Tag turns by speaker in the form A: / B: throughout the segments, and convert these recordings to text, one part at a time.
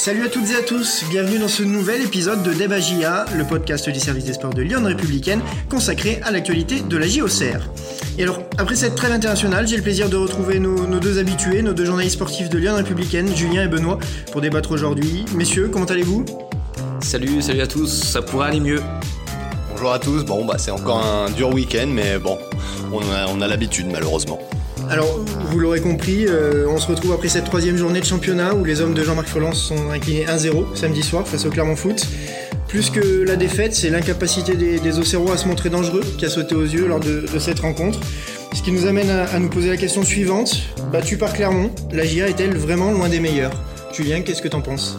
A: Salut à toutes et à tous, bienvenue dans ce nouvel épisode de Débat JA, le podcast du service des sports de Lyon Républicaine consacré à l'actualité de la JOCR. Et alors, après cette trêve internationale, j'ai le plaisir de retrouver nos, nos, deux habitués, nos deux journalistes sportifs de Lyon Républicaine, Julien et Benoît, pour débattre aujourd'hui. Messieurs, comment allez-vous?
B: Salut, salut à tous, ça pourrait aller mieux.
C: Bonjour à tous, bon bah c'est encore un dur week-end, mais bon, on a, on a l'habitude malheureusement.
A: Alors, vous l'aurez compris, euh, on se retrouve après cette troisième journée de championnat où les hommes de Jean-Marc Furlan sont inclinés 1-0 samedi soir face au Clermont Foot. Plus que la défaite, c'est l'incapacité des, des à se montrer dangereux qui a sauté aux yeux lors de, cette rencontre. Ce qui nous amène à, à, nous poser la question suivante. Battue par Clermont, la GIA est-elle vraiment loin des meilleurs? Julien, qu'est-ce que t'en penses?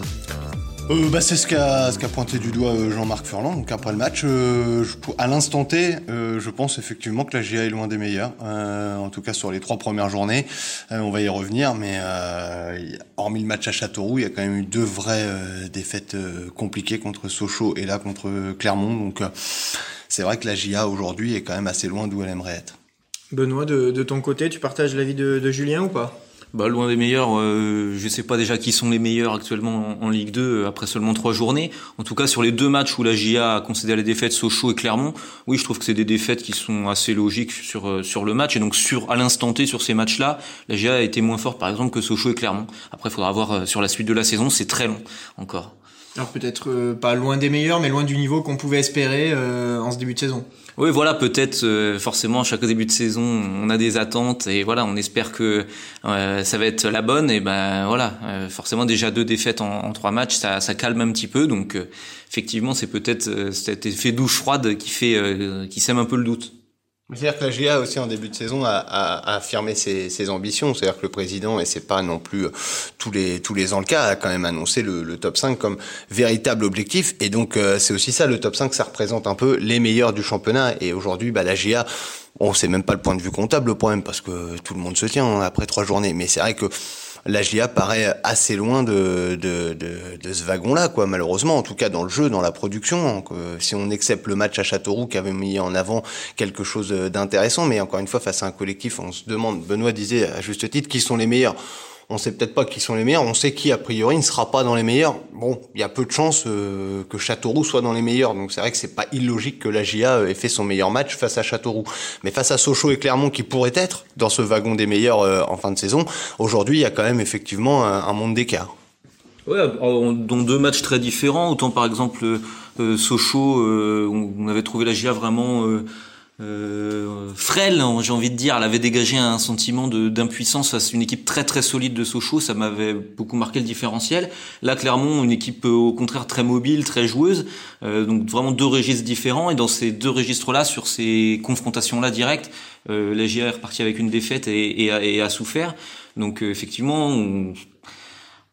C: Euh, bah, c'est ce qu'a pointé du doigt euh, Jean-Marc Furlan. Donc après le match, euh, à l'instant T, euh, je pense effectivement que la GIA est loin des meilleurs. En tout cas sur les trois premières journées, on va y revenir. Mais hormis le match à Châteauroux, il y a quand même eu deux vraies défaites compliquées contre Sochaux et là contre Clermont. Donc c'est vrai que la GIA aujourd'hui est quand même assez loin d'où elle aimerait être.
A: Benoît, de, ton côté, tu partages l'avis de Julien ou pas?
B: Bah, loin des meilleurs, euh, je sais pas déjà qui sont les meilleurs actuellement en, en, Ligue 2 euh, après seulement trois journées. En tout cas, sur les deux matchs où la GIA a concédé les défaites, Sochaux et Clermont, oui, je trouve que c'est des défaites qui sont assez logiques sur euh, sur le match. Et donc sur à l'instant T sur ces matchs-là, la GIA a été moins forte par exemple que Sochaux et Clermont. Après, il faudra voir euh, sur la suite de la saison, c'est très long encore.
A: Alors peut-être euh, pas loin des meilleurs, mais loin du niveau qu'on pouvait espérer en ce début de saison.
B: Oui, voilà, peut-être euh, forcément chaque début de saison, on a des attentes et voilà, on espère que euh, ça va être la bonne et ben voilà, euh, forcément déjà deux défaites en, trois matchs, ça, ça, calme un petit peu donc euh, effectivement c'est peut-être cet effet douche froide qui fait qui sème un peu le doute.
C: C'est-à-dire que la GA aussi en début de saison a, a, a affirmé ses, ambitions. C'est-à-dire que le président, et c'est pas non plus tous les tous les ans le cas, a quand même annoncé le, le top 5 comme véritable objectif. Et donc euh, c'est aussi ça, le top 5, ça représente un peu les meilleurs du championnat. Et aujourd'hui, bah, la GA, on sait même pas le point de vue comptable le problème parce que tout le monde se tient hein, après trois journées. Mais c'est vrai que la GIA paraît assez loin de, ce wagon-là, quoi, malheureusement, en tout cas dans le jeu, dans la production. Euh, si on accepte le match à Châteauroux qui avait mis en avant quelque chose d'intéressant, mais encore une fois, face à un collectif, on se demande, Benoît disait à juste titre, qui sont les meilleurs? On sait peut-être pas qui sont les meilleurs, on sait qui a priori ne sera pas dans les meilleurs. Bon, il y a peu de chances euh, que Châteauroux soit dans les meilleurs, donc c'est vrai que c'est pas illogique que la GIA ait fait son meilleur match face à Châteauroux. Mais face à Sochaux et Clermont qui pourraient être dans ce wagon des meilleurs euh, en fin de saison, aujourd'hui il y a quand même effectivement un, monde d'écart.
B: Ouais, dans deux matchs très différents. Autant par exemple euh, Sochaux, euh, on avait trouvé la GIA vraiment euh, euh, frêle, j'ai envie de dire. Elle avait dégagé un sentiment d'impuissance face à une équipe très très solide de Sochaux. Ça m'avait beaucoup marqué le différentiel. Là, Clermont, une équipe au contraire très mobile, très joueuse. Euh, donc vraiment deux registres différents. Et dans ces deux registres-là, sur ces confrontations-là directes, euh, la GIA est repartie avec une défaite et, et, a, et a, souffert. Donc effectivement, on,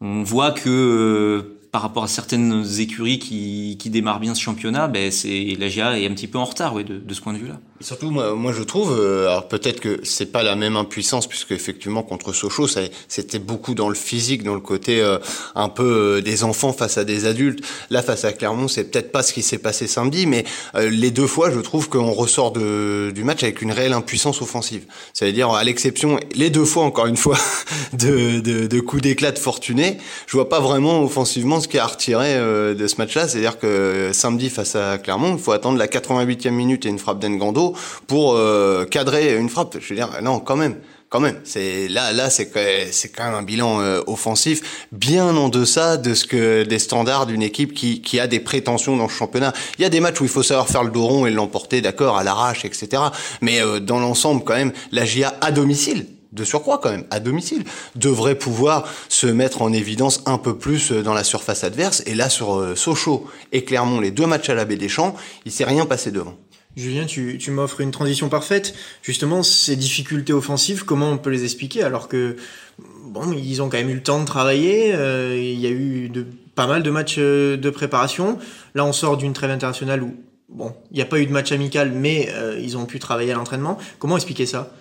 B: on voit que par rapport à certaines écuries qui, qui démarrent bien ce championnat, ben c'est la GIA est un petit peu en retard, ouais, de, de ce point de vue-là.
C: Surtout, moi, moi, je trouve, euh, alors peut-être que c'est pas la même impuissance, puisque effectivement contre Sochaux, c'était beaucoup dans le physique, dans le côté euh, un peu euh, des enfants face à des adultes. Là, face à Clermont, c'est peut-être pas ce qui s'est passé samedi, mais euh, les deux fois, je trouve qu'on ressort de, du match avec une réelle impuissance offensive. C'est-à-dire, à l'exception, les deux fois, encore une fois, de, de, de coups d'éclat de fortuné, je vois pas vraiment offensivement ce qui a retiré euh, de ce match-là. C'est-à-dire que samedi face à Clermont, il faut attendre la 88e minute et une frappe d'Engando pour euh, cadrer une frappe. Je veux dire, non, quand même quand même. C'est là, là, c'est c'est quand même un bilan euh, offensif bien en deçà de ce que des standards d'une équipe qui qui a des prétentions dans ce championnat. Il y a des matchs où il faut savoir faire le dos rond et l'emporter, d'accord, à l'arrache, etc. Mais euh, dans l'ensemble, quand même, la GIA à domicile, de surcroît quand même, à domicile, devrait pouvoir se mettre en évidence un peu plus dans la surface adverse. Et là, sur Sochaux et Clermont, les deux matchs à la Baie des Champs, il s'est rien passé devant.
A: Julien, tu, tu m'offres une transition parfaite. Justement, ces difficultés offensives, comment on peut les expliquer alors que bon, ils ont quand même eu le temps de travailler. Euh, il y a eu pas mal de matchs euh, de préparation. Là, on sort d'une trêve internationale où bon, il n'y a pas eu de match amical, mais euh, ils ont pu travailler à l'entraînement. Comment expliquer ça?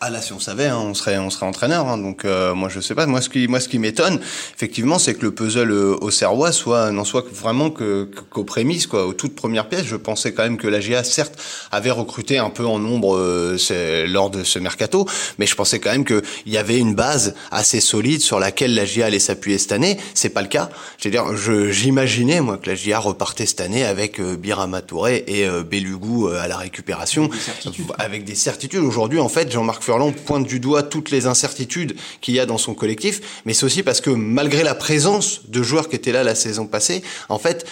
C: Ah là, si on savait, hein, on serait, on serait entraîneur. Hein, donc euh, moi, je sais pas. Moi, ce qui, moi, ce qui m'étonne, effectivement, c'est que le puzzle euh, au Serrois soit n'en soit vraiment que qu'aux prémices, quoi, aux toutes premières pièces. Je pensais quand même que la GA, certes, avait recruté un peu en nombre euh, lors de ce mercato, mais je pensais quand même qu'il y avait une base assez solide sur laquelle la GA allait s'appuyer cette année. C'est pas le cas. Je veux dire, j'imaginais moi que la GA repartait cette année avec euh, Birama Touré et Belugou à la récupération, avec des certitudes. Aujourd'hui, en fait, Jean-Marc Furlan pointe du doigt toutes les incertitudes qu'il y a dans son collectif, mais c'est aussi parce que malgré la présence de joueurs qui étaient là la saison passée, en fait,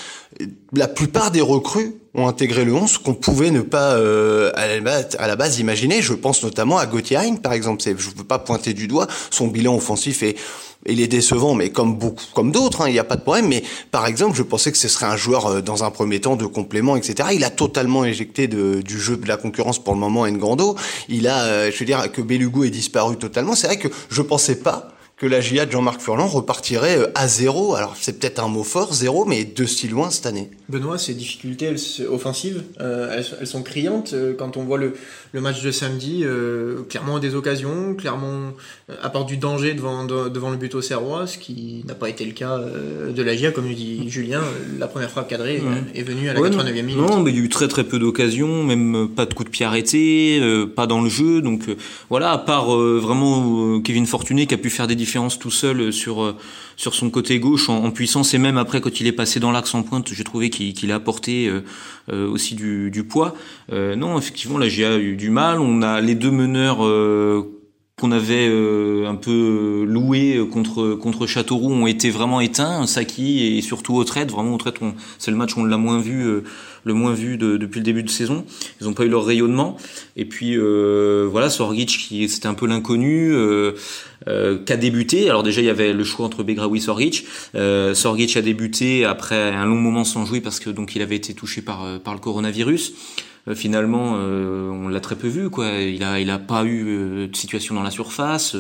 C: la plupart des recrues ont intégré le 11 qu'on pouvait ne pas euh, à, la base, imaginer. Je pense notamment à Gauthier par exemple. Je ne veux pas pointer du doigt. Son bilan offensif est il est décevant, mais comme beaucoup, comme d'autres, hein, il n'y a pas de problème. Mais par exemple, je pensais que ce serait un joueur euh, dans un premier temps de complément, etc. Il a totalement éjecté de, du jeu de la concurrence pour le moment Ngando. Il a, euh, je veux dire, que Belugu est disparu totalement. C'est vrai que je pensais pas que la GIA de Jean-Marc Furlan repartirait euh, à zéro. Alors c'est peut-être un mot fort, zéro, mais de si loin cette année.
A: Benoît, ces difficultés offensives, euh, elles, sont criantes. Euh, quand on voit le, le match de samedi, clairement des occasions, clairement apporte du danger devant, devant le but au Serrois, ce qui n'a pas été le cas de la GIA, comme dit Julien. La première frappe cadrée est venue à la 89e minute.
B: Non, mais il y a eu très très peu d'occasions, même pas de coup de pied arrêté, pas dans le jeu. Donc voilà, à part vraiment Kevin Fortuné qui a pu faire des différence tout seul sur euh, sur son côté gauche en, puissance et même après quand il est passé dans l'axe en pointe, j'ai trouvé qu'il a apporté euh, euh, aussi du poids. non, effectivement, là j'ai eu du mal. On a les deux meneurs qu'on avait un peu loué contre contre Châteauroux ont été vraiment éteints, Saki et surtout Autrette. Vraiment Autrette, c'est le match où on l'a moins vu le moins vu depuis le début de saison. Ils n'ont pas eu leur rayonnement. Et puis euh, voilà, Sorgic qui c'était un peu l'inconnu, euh, euh, qui a débuté. Alors déjà il y avait le choix entre Begraoui et Sorgic. Euh, Sorgic a débuté après un long moment sans jouer parce que donc il avait été touché par par le coronavirus finalement on l'a très peu vu quoi. Il a il a pas eu de situation dans la surface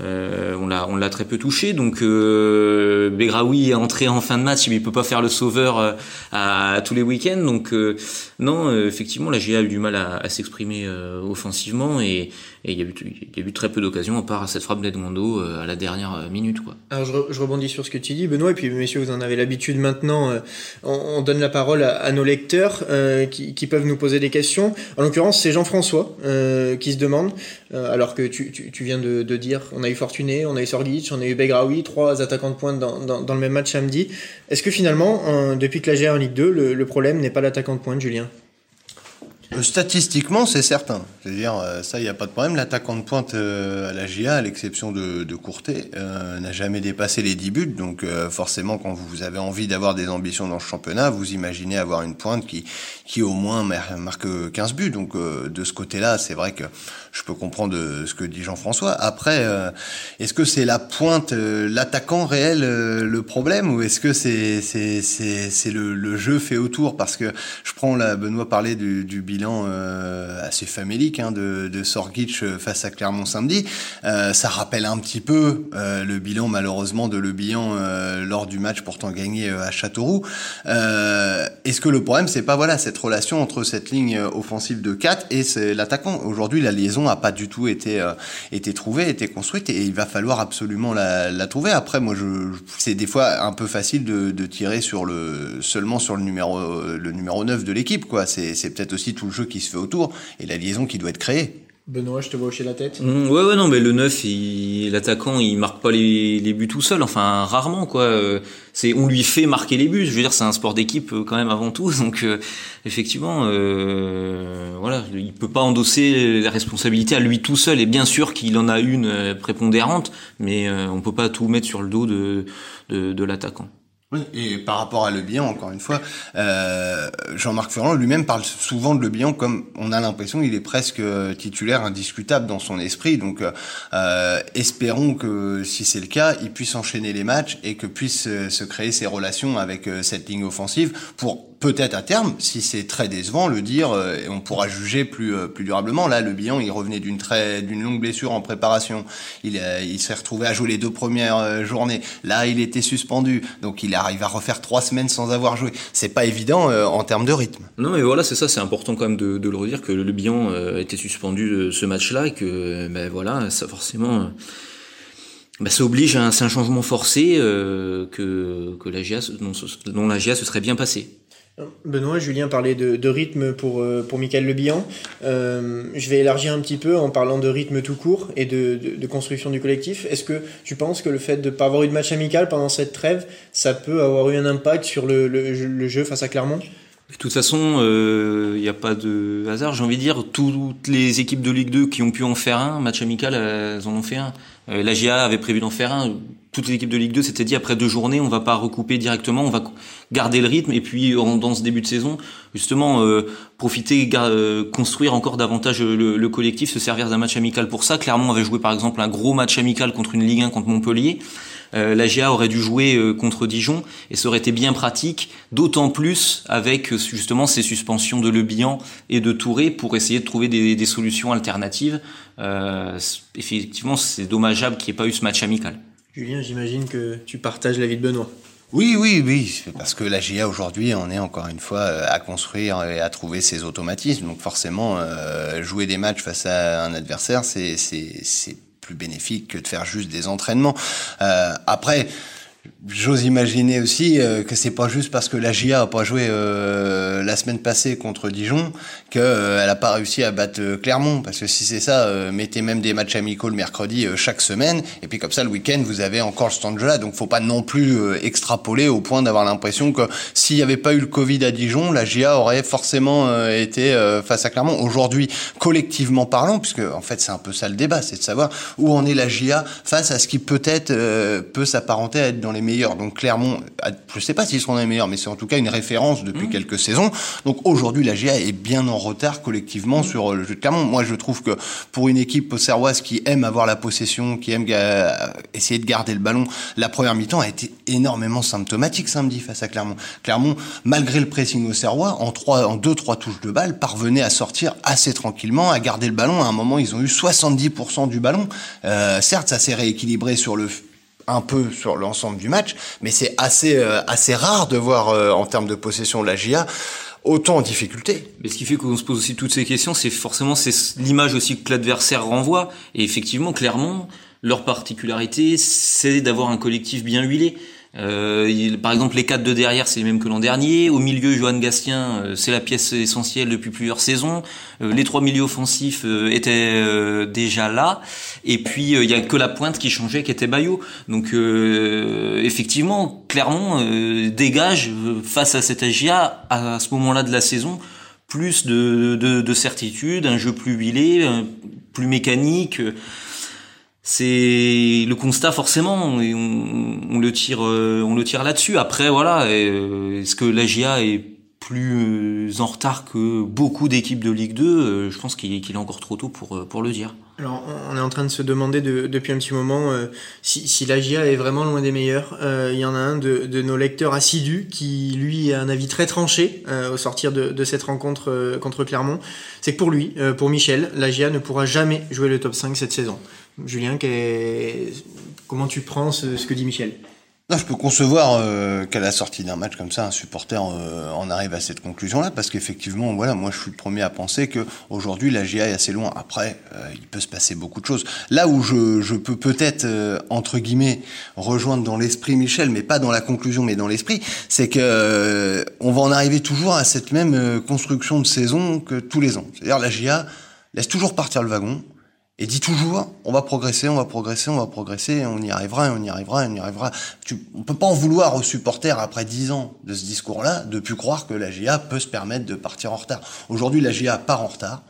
B: euh, on l'a on l'a très peu touché. Donc euh, Begraoui est entré en fin de match mais il peut pas faire le sauveur euh, à, tous les week-ends. Donc euh, non effectivement la GA a eu du mal à, s'exprimer offensivement. Et, il y a eu y a eu très peu d'occasions à part cette frappe d'Edmondo à la dernière minute quoi.
A: Alors je, rebondis sur ce que tu dis Benoît. Et puis messieurs vous en avez l'habitude maintenant on, donne la parole à, nos lecteurs qui, qui, peuvent nous poser des questions. En l'occurrence c'est Jean-François qui se demande alors que tu, tu, tu viens de, de dire on eu Fortuné, on a eu Sorgic, on a eu Begraoui, trois attaquants de pointe dans, le même match samedi. Est-ce que finalement, depuis que la GR en Ligue 2, le, problème n'est pas l'attaquant de pointe, Julien?
C: euh, Statistiquement, c'est certain. C'est-à-dire, euh, ça, il n'y a pas de problème. L'attaquant de pointe euh, à la GA, à l'exception de, Courtet, n'a jamais dépassé les 10 buts. Donc, forcément, quand vous avez envie d'avoir des ambitions dans le championnat, vous imaginez avoir une pointe qui, qui au moins marque 15 buts. Donc, de ce côté-là, c'est vrai que je peux comprendre euh, ce que dit Jean-François. Après, euh, est-ce que c'est la pointe, euh, l'attaquant réel le problème ou est-ce que c'est le, jeu fait autour? Parce que je prends la Benoît parler du, du bilan assez famélique hein, de, de Sorgic face à Clermont samedi. ça rappelle un petit peu le bilan malheureusement de Le Bihan lors du match pourtant gagné à Châteauroux. est-ce que le problème c'est pas voilà cette relation entre cette ligne offensive de 4 et l'attaquant? Aujourd'hui la liaison a pas du tout été euh, été trouvée, été construite, et il va falloir absolument la, trouver. Après, moi, je, c'est des fois un peu facile de, tirer sur le seulement sur le numéro le numéro 9 de l'équipe, quoi. C'est peut-être aussi tout le jeu qui se fait autour et la liaison qui doit être créée.
A: Benoît, je te vois hocher la tête.
B: Mmh, ouais, ouais, non, mais le 9, l'attaquant, il marque pas les, les, buts tout seul, enfin, rarement, quoi. Euh, c'est, on lui fait marquer les buts. Je veux dire, c'est un sport d'équipe euh, quand même avant tout, donc euh, effectivement, euh, voilà, il peut pas endosser la responsabilité à lui tout seul. Et bien sûr qu'il en a une prépondérante, mais on peut pas tout mettre sur le dos de, de, de l'attaquant.
C: Et par rapport à Le Bihan, encore une fois, euh, Jean-Marc Ferrand lui-même parle souvent de Le Bihan comme on a l'impression qu'il est presque euh, titulaire indiscutable dans son esprit. Donc, euh, espérons que si c'est le cas, il puisse enchaîner les matchs et que puisse se créer ses relations avec cette ligne offensive pour peut-être à terme, si c'est très décevant, le dire euh, et on pourra juger plus euh, plus durablement. Là, le bilan, il revenait d'une très d'une longue blessure en préparation. Il il s'est retrouvé à jouer les deux premières euh, journées. Là, il était suspendu, donc il arrive à refaire trois semaines sans avoir joué. C'est pas évident en termes de rythme.
B: Non, mais voilà, c'est ça, c'est important quand même de, de, le redire que le bilan été suspendu ce match-là et que ben voilà, ça forcément bah, ça oblige à un, un changement forcé euh, que, que la GIA, dont, dont la GIA se serait bien passé.
A: Benoît, Julien parlait de, rythme pour, euh, pour Michael Le Euh, je vais élargir un petit peu en parlant de rythme tout court et de, de, construction du collectif. Est-ce que tu penses que le fait de ne pas avoir eu de match amical pendant cette trêve, ça peut avoir eu un impact sur le, le, le jeu face à Clermont?
B: De toute façon, il euh, n'y a pas de hasard. J'ai envie de dire, toutes les équipes de Ligue 2 qui ont pu en faire un, match amical, elles en ont fait un. Euh, la GA avait prévu d'en faire un. Toutes les équipes de Ligue 2 s'étaient dit, après deux journées, on va pas recouper directement, on va garder le rythme. Et puis, dans ce début de saison, justement, euh, profiter, euh, construire encore davantage le, le collectif, se servir d'un match amical pour ça. Clermont avait joué, par exemple, un gros match amical contre une Ligue 1 contre Montpellier. Euh, la GA aurait dû jouer euh, contre Dijon et ça aurait été bien pratique, d'autant plus avec euh, justement ces suspensions de Le Bihan et de Touré pour essayer de trouver des, des solutions alternatives. Euh, effectivement, c'est dommageable qu'il n'y ait pas eu ce match amical.
A: Julien, j'imagine que tu partages l'avis de Benoît.
C: Oui, oui, oui, parce que la GA aujourd'hui, on est encore une fois à construire et à trouver ses automatismes. Donc forcément, jouer des matchs face à un adversaire, c'est plus bénéfique que de faire juste des entraînements. Euh, après, J'ose imaginer aussi euh, que c'est pas juste parce que la GIA a pas joué euh, la semaine passée contre Dijon qu'elle euh, a pas réussi à battre euh, Clermont. Parce que si c'est ça, mettez même des matchs amicaux le mercredi chaque semaine, et puis comme ça le week-end vous avez encore ce temps de jeu-là. Donc faut pas non plus extrapoler au point d'avoir l'impression que s'il n'y avait pas eu le Covid à Dijon, la GIA aurait forcément été face à Clermont. Aujourd'hui, collectivement parlant, puisque en fait c'est un peu ça le débat, c'est de savoir où en est la GIA face à ce qui peut-être peut s'apparenter à être dans les meilleurs. Donc Clermont, je sais pas s'ils seront les meilleurs, mais c'est en tout cas une référence depuis mmh. quelques saisons. Donc aujourd'hui, la GIA est bien en retard collectivement mmh. sur le jeu de Clermont. Moi, je trouve que pour une équipe serroise qui aime avoir la possession, qui aime essayer de garder le ballon, la première mi-temps a été énormément symptomatique samedi face à Clermont. Clermont, malgré le pressing au Serrois, en trois, en deux, trois touches de balle, parvenait à sortir assez tranquillement, à garder le ballon. À un moment, ils ont eu 70% du ballon. Euh, certes, ça s'est rééquilibré sur le un peu sur l'ensemble du match, mais c'est assez euh, assez rare de voir euh, en termes de possession la GIA autant en difficulté.
B: Mais ce qui fait qu'on se pose aussi toutes ces questions, c'est forcément c'est l'image aussi que l'adversaire renvoie. Et effectivement, clairement, leur particularité, c'est d'avoir un collectif bien huilé. Euh, il, par exemple, les quatre de derrière, c'est les mêmes que l'an dernier. Au milieu, Johan Gastien, euh, c'est la pièce essentielle depuis plusieurs saisons. Euh, les trois milieux offensifs euh, étaient déjà là. Et puis, il y a que la pointe qui changeait, qui était Bayo. Donc, effectivement, Clermont dégage face à cet AGA à, ce moment-là de la saison plus de, de, de certitude, un jeu plus huilé, plus mécanique c'est le constat forcément et on, le tire euh, on le tire là-dessus. Après voilà euh, est-ce que l'AGA est plus euh, en retard que beaucoup d'équipes de Ligue 2 je pense qu'il est encore trop tôt pour pour le dire
A: alors, on est en train de se demander de, depuis un petit moment euh, si, si l'AGA est vraiment loin des meilleurs. Euh, il y en a un de, nos lecteurs assidus qui, lui, a un avis très tranché euh, au sortir de, cette rencontre contre Clermont. C'est que pour lui, pour Michel, l'AGA ne pourra jamais jouer le top 5 cette saison. Julien, comment tu prends ce que dit Michel?
C: Non, je peux concevoir euh, qu'à la sortie d'un match comme ça, un supporter euh, en arrive à cette conclusion-là, parce qu'effectivement, voilà, moi je suis le premier à penser que aujourd'hui la GA est assez loin. Après, euh, il peut se passer beaucoup de choses. Là où je, je peux peut-être euh, entre guillemets rejoindre dans l'esprit Michel, mais pas dans la conclusion, mais dans l'esprit, c'est que euh, on va en arriver toujours à cette même construction de saison que tous les ans. C'est-à-dire la GA laisse toujours partir le wagon, et dit toujours, on va progresser, on va progresser, on va progresser, on y arrivera, on y arrivera, on y arrivera. Tu, on peut pas en vouloir aux supporters après dix ans de ce discours-là de plus croire que la GIA peut se permettre de partir en retard. Aujourd'hui, la GIA part en retard.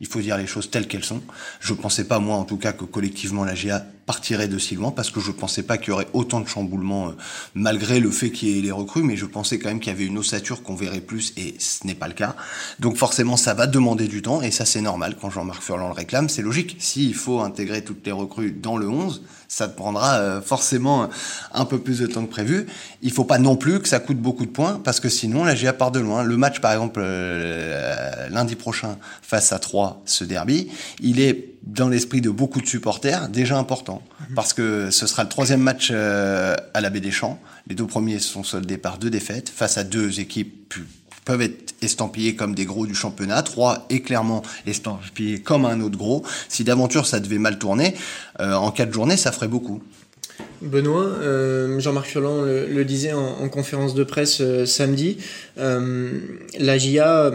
C: Il faut dire les choses telles qu'elles sont. Je pensais pas, moi, en tout cas, que collectivement, la GIA partirait de si loin parce que je pensais pas qu'il y aurait autant de chamboulements malgré le fait qu'il y ait les recrues, mais je pensais quand même qu'il y avait une ossature qu'on verrait plus et ce n'est pas le cas. Donc forcément, ça va demander du temps et ça c'est normal quand Jean-Marc Furlan le réclame, c'est logique. S'il faut intégrer toutes les recrues dans le 11, ça te prendra euh, forcément un peu plus de temps que prévu. Il faut pas non plus que ça coûte beaucoup de points parce que sinon la GIA part de loin. Le match par exemple euh, lundi prochain face à 3, ce derby, il est dans l'esprit de beaucoup de supporters déjà important mhm. parce que ce sera le troisième match euh, à la Baie des Champs. Les deux premiers sont soldés par deux défaites face à deux équipes peuvent être estampillés comme des gros du championnat. Trois est clairement estampillé comme un autre gros. Si d'aventure ça devait mal tourner, euh, en quatre journées, ça ferait beaucoup.
A: Benoît, euh, Jean-Marc Furlan le, disait en, conférence de presse euh, samedi, la GIA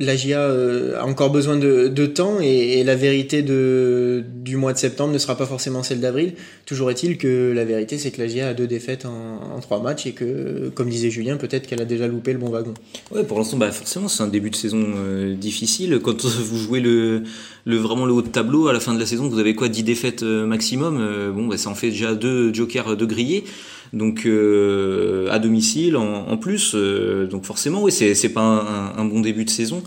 A: la GIA euh, a encore besoin de, temps et, la vérité du mois de septembre ne sera pas forcément celle d'avril. Toujours est-il que la vérité, c'est que la GIA a deux défaites en, en trois matchs et que, comme disait Julien, peut-être qu'elle a déjà loupé le bon wagon.
B: Ouais, pour l'instant, bah forcément, c'est un début de saison euh, difficile. Quand vous jouez le, le vraiment le haut de tableau à la fin de la saison, vous avez quoi? 10 défaites euh, maximum? bon, bah, ça en fait déjà deux jokers de grillés donc euh, à domicile en, plus. Euh, donc forcément, oui, c'est pas un, bon début de saison.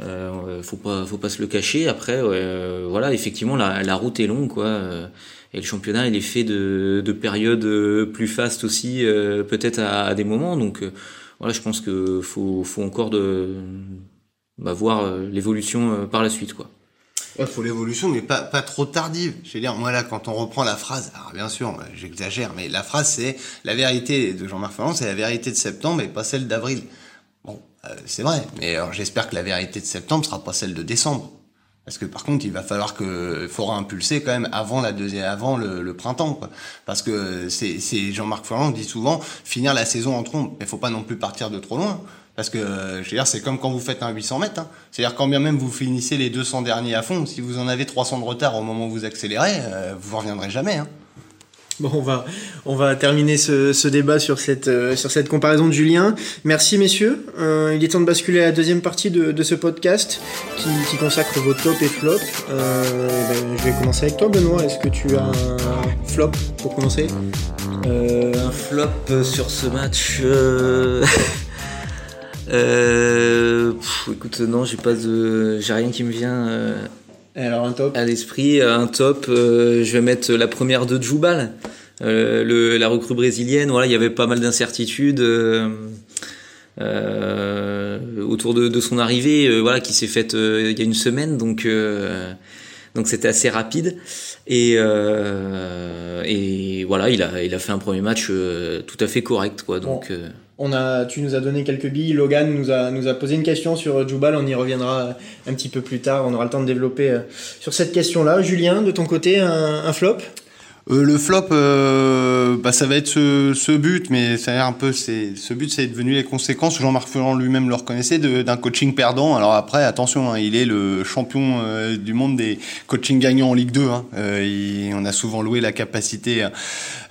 B: Euh, faut pas faut pas se le cacher. Après, voilà, effectivement, la, route est longue, quoi. et le championnat, il est fait de, de périodes plus fastes aussi, peut-être à, à, des moments. Donc voilà, je pense que faut faut encore de bah, voir l'évolution par la suite, quoi.
C: Il faut l'évolution, mais pas, pas trop tardive. Je veux dire, moi là, quand on reprend la phrase, alors bien sûr, j'exagère, mais la phrase c'est la vérité de Jean-Marc Ferrand, c'est la vérité de septembre et pas celle d'avril. Bon, euh, c'est vrai, mais alors j'espère que la vérité de septembre sera pas celle de décembre. Parce que par contre, il va falloir que il faudra impulser quand même avant la deuxième, avant le, le printemps, quoi. Parce que c'est, Jean-Marc Ferrand dit souvent finir la saison en trompe, mais faut pas non plus partir de trop loin. Parce que, je veux dire, c'est comme quand vous faites un 800 mètres. Hein. C'est-à-dire, quand bien même vous finissez les 200 derniers à fond, si vous en avez 300 de retard au moment où vous accélérez, euh, vous ne reviendrez jamais. Hein.
A: Bon, on va, on va terminer ce, ce débat sur cette, euh, sur cette comparaison de Julien. Merci, messieurs. Euh, il est temps de basculer à la deuxième partie de, de ce podcast qui, qui, consacre vos top et flop. Euh, ben, je vais commencer avec toi, Benoît. Est-ce que tu as un flop pour commencer?
B: Un flop sur ce match Euh, écoute, non, j'ai pas de, j'ai rien qui me vient. Euh,
A: Alors un top.
B: À l'esprit, un top. Euh, je vais mettre la première de Djoubal, euh, le, la recrue brésilienne. Voilà, il y avait pas mal d'incertitudes. Euh, autour de, de, son arrivée, voilà, qui s'est faite il y a une semaine, donc donc c'était assez rapide et et voilà, il a il a fait un premier match tout à fait correct, quoi. Donc
A: on a, tu nous as donné quelques billes. Logan nous a, nous a posé une question sur Jubal. On y reviendra un petit peu plus tard. On aura le temps de développer euh, sur cette question-là. Julien, de ton côté, un, flop?
C: Euh, le flop, euh, bah, ça va être ce, but, mais ça a un peu, c'est ce but, c'est devenu les conséquences. Jean-Marc Ferrand lui-même le reconnaissait d'un coaching perdant. Alors après, attention, hein, il est le champion du monde des coachings gagnants en Ligue 2. Hein. on a souvent loué la capacité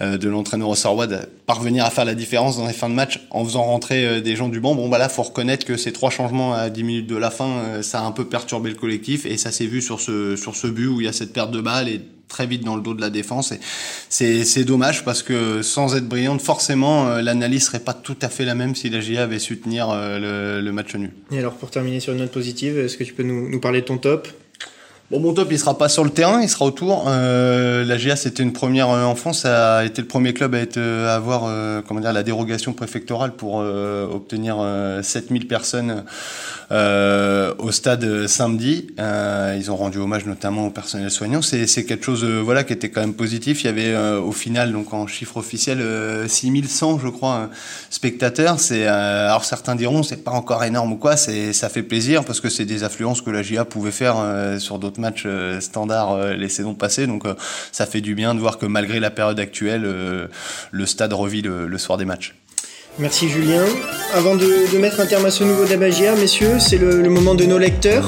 C: de l'entraîneur Sarwa parvenir à faire la différence dans les fins de match en faisant rentrer euh, des gens du banc. Bon bah là faut reconnaître que ces trois changements à 10 minutes de la fin, euh, ça a un peu perturbé le collectif et ça s'est vu sur ce sur ce but où il y a cette perte de balle et très vite dans le dos de la défense. Et c'est, dommage parce que sans être brillante, forcément, euh, l'analyse serait pas tout à fait la même si la GIA avait su tenir le, le match nul.
A: Et alors pour terminer sur une note positive, est-ce que tu peux nous, nous parler de ton top?
C: Bon, mon top, il sera pas sur le terrain, il sera autour. Euh, la GA, c'était une première euh, en France, ça a été le premier club à, être, euh, à avoir comment dire, la dérogation préfectorale pour obtenir 7000 personnes au stade samedi. ils ont rendu hommage notamment au personnel soignant. C'est, quelque chose voilà, qui était quand même positif. Il y avait au final, donc en chiffre officiel, 6100, je crois, spectateurs. Alors certains diront, c'est pas encore énorme ou quoi, ça fait plaisir parce que c'est des affluences que la GA pouvait faire sur d'autres matchs euh, euh, les saisons passées. Donc euh, ça fait du bien de voir que malgré la période actuelle, le stade revit le, soir des matchs.
A: Merci Julien. Avant de, mettre un terme à ce nouveau débat messieurs, c'est le, moment de nos lecteurs.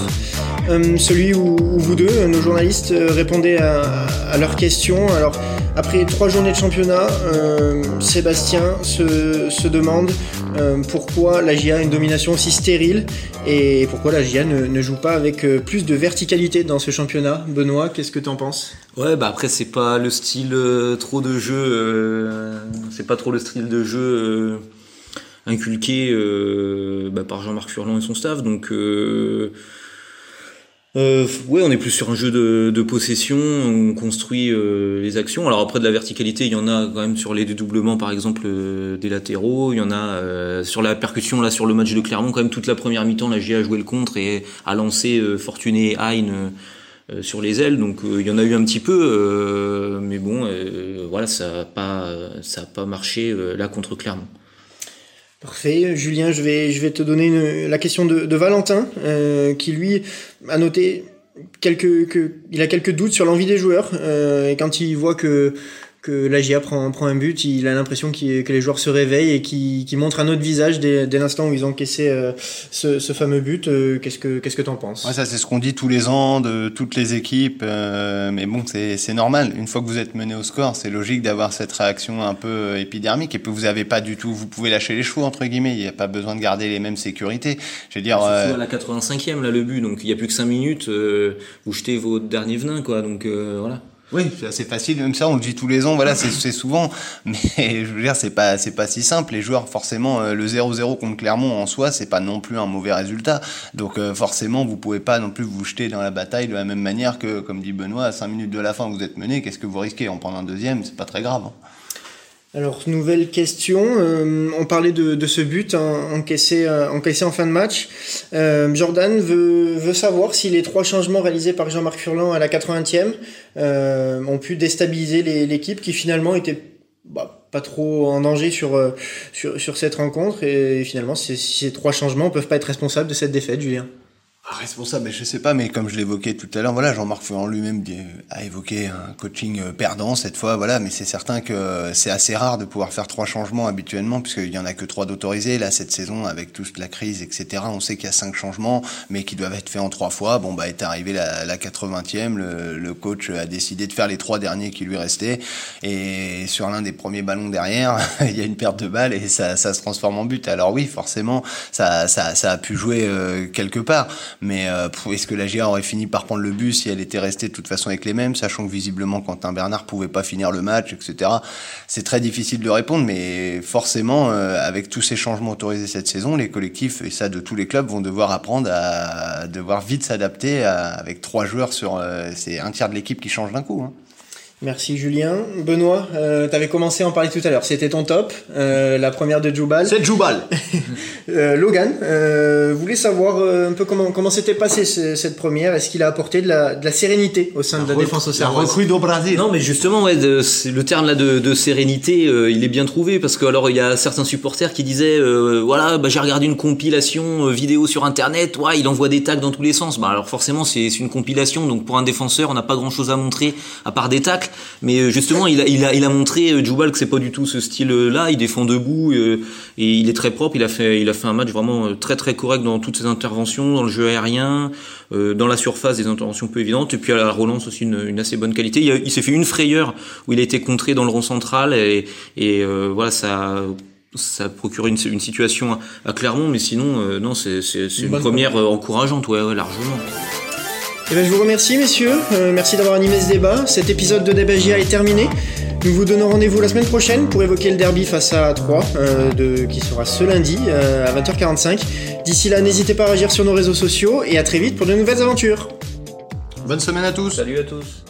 A: celui où, vous deux, nos journalistes, répondaient à, leurs questions. Alors, après trois journées de championnat, Sébastien se, demande pourquoi la GIA a une domination aussi stérile et pourquoi la GIA ne, joue pas avec plus de verticalité dans ce championnat? Benoît, qu'est-ce que tu en penses?
B: Ouais, bah après, c'est pas le style trop de jeu, c'est pas trop le style de jeu inculqué euh, bah, par Jean-Marc Furlan et son staff. Donc euh, euh, ouais, on est plus sur un jeu de, possession, on construit les actions. Alors après de la verticalité, il y en a quand même sur les dédoublements par exemple des latéraux, il y en a sur la percussion là sur le match de Clermont quand même toute la première mi-temps la GA a joué le contre et a lancé Fortuné et Hein sur les ailes, donc il y en a eu un petit peu, mais bon, voilà, ça n'a pas, ça a pas marché là contre Clermont.
A: Parfait, Julien, je vais, je vais te donner la question de, Valentin, euh, qui lui a noté quelques, que, il a quelques doutes sur l'envie des joueurs, euh, et quand il voit que que la GIA prend, prend un but, il a l'impression que les joueurs se réveillent et qui montrent un autre visage dès, dès l'instant où ils ont encaissé euh, ce, ce, fameux but. Euh, qu'est-ce que qu'est-ce que t'en penses?
C: Ouais, Ça c'est ce qu'on dit tous les ans de toutes les équipes, euh, mais bon c'est normal. Une fois que vous êtes mené au score, c'est logique d'avoir cette réaction un peu épidermique et puis vous avez pas du tout, vous pouvez lâcher les chevaux entre guillemets. Il n'y a pas besoin de garder les mêmes sécurités.
B: Je veux dire. Surtout à la 85e là le but, donc il y a plus que 5 minutes, vous jetez vos derniers venins quoi, donc voilà.
C: Oui, c'est assez facile, même ça, on le dit tous les ans, voilà, c'est souvent, mais je veux dire, c'est pas, pas si simple. Les joueurs, forcément, euh, le 0-0 contre Clermont en soi, c'est pas non plus un mauvais résultat. Donc, euh, forcément, vous pouvez pas non plus vous jeter dans la bataille de la même manière que, comme dit Benoît, à 5 minutes de la fin, vous êtes mené, qu'est-ce que vous risquez? En prendre un deuxième, c'est pas très grave. Hein.
A: Alors, nouvelle question. Euh, on parlait de, ce but encaissé, euh, encaissé en fin de match. Euh, Jordan veut, veut, savoir si les trois changements réalisés par Jean-Marc Furlan à la 80e ont pu déstabiliser l'équipe qui finalement était bah, pas trop en danger sur, sur, sur cette rencontre. Et, finalement, ces trois changements peuvent pas être responsables de cette défaite, Julien.
C: Ah, responsable, mais je sais pas, mais comme je l'évoquais tout à l'heure, voilà, Jean-Marc Ferrand lui-même a évoqué un coaching euh, perdant cette fois, voilà, mais c'est certain que c'est assez rare de pouvoir faire trois changements habituellement, puisqu'il y en a que trois d'autorisés. Là, cette saison, avec toute la crise, etc., on sait qu'il y a cinq changements, mais qui doivent être faits en trois fois. Bon, bah, est arrivé la, la 80e, le, le, coach a décidé de faire les trois derniers qui lui restaient, et sur l'un des premiers ballons derrière, il y a une perte de balle et ça, ça se transforme en but. Alors oui, forcément, ça, ça, ça a pu jouer euh, quelque part. Mais euh, est-ce que la GIA aurait fini par prendre le but si elle était restée de toute façon avec les mêmes, sachant que visiblement Quentin Bernard pouvait pas finir le match, etc. C'est très difficile de répondre, mais forcément, euh, avec tous ces changements autorisés cette saison, les collectifs, et ça de tous les clubs, vont devoir apprendre à devoir vite s'adapter avec trois joueurs sur... Euh, c'est un tiers de l'équipe qui change d'un coup. Hein.
A: Merci Julien. Benoît, euh, tu avais commencé à en parler tout à l'heure. C'était ton top, euh, la première de Joubal.
D: C'est Joubal.
A: euh, Logan, euh, voulais savoir euh, un peu comment comment s'était passée cette première? Est-ce qu'il a apporté de la, de la sérénité au sein de la, défense au
D: La recrue Brésil.
B: Non, mais justement, ouais, de, le terme là de, de sérénité, euh, il est bien trouvé parce que alors il y a certains supporters qui disaient, voilà, bah, j'ai regardé une compilation vidéo sur internet, ouais, il envoie des tags dans tous les sens. Bah alors forcément c'est une compilation, donc pour un défenseur, on n'a pas grand chose à montrer à part des Mais euh, justement, il a, il a, il a montré euh, Jubal que c'est pas du tout ce style-là. Il défend debout euh, et il est très propre. Il a fait, il a fait un match vraiment très très correct dans toutes ses interventions, dans le jeu aérien, dans la surface, des interventions peu évidentes. Et puis à la relance aussi une, une assez bonne qualité. Il, il s'est fait une frayeur où il a été contré dans le rond central et, et voilà ça ça procure une, une, situation à, Clermont, mais sinon, non, c'est une, une première encourageante, ouais, ouais largement.
A: Eh ben, je vous remercie, messieurs. Euh, merci d'avoir animé ce débat. Cet épisode de Débagia est terminé. Nous vous donnons rendez-vous la semaine prochaine pour évoquer le derby face à 3, euh, de, qui sera ce lundi euh, à 20h45. D'ici là, n'hésitez pas à agir sur nos réseaux sociaux et à très vite pour de nouvelles aventures.
D: Bonne semaine à tous.
B: Salut à tous.